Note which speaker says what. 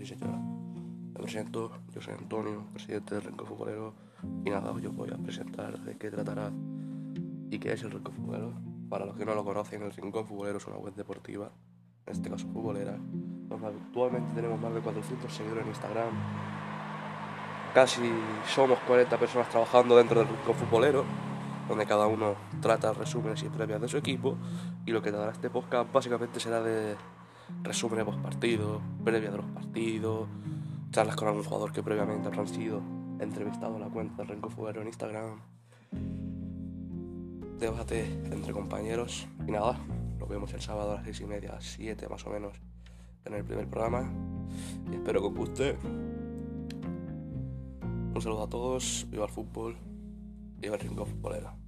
Speaker 1: y señoras. Me presento, yo soy Antonio, presidente del Renco Futbolero, y nada, hoy os voy a presentar de qué tratará y qué es el Renco Futbolero. Para los que no lo conocen, el Rincón Futbolero es una web deportiva, en este caso futbolera. Actualmente tenemos más de 400 seguidores en Instagram. Casi somos 40 personas trabajando dentro del Rincón Futbolero, donde cada uno trata resúmenes y previas de su equipo. Y lo que dará este podcast básicamente será de resúmenes post partido, previas de los partidos, charlas con algún jugador que previamente habrán sido entrevistado en la cuenta del Renco Fuero en Instagram. Debate entre compañeros y nada, nos vemos el sábado a las seis y media, siete más o menos, en el primer programa. Y espero que os guste. Un saludo a todos, viva el fútbol, viva el Rincón Futbolero.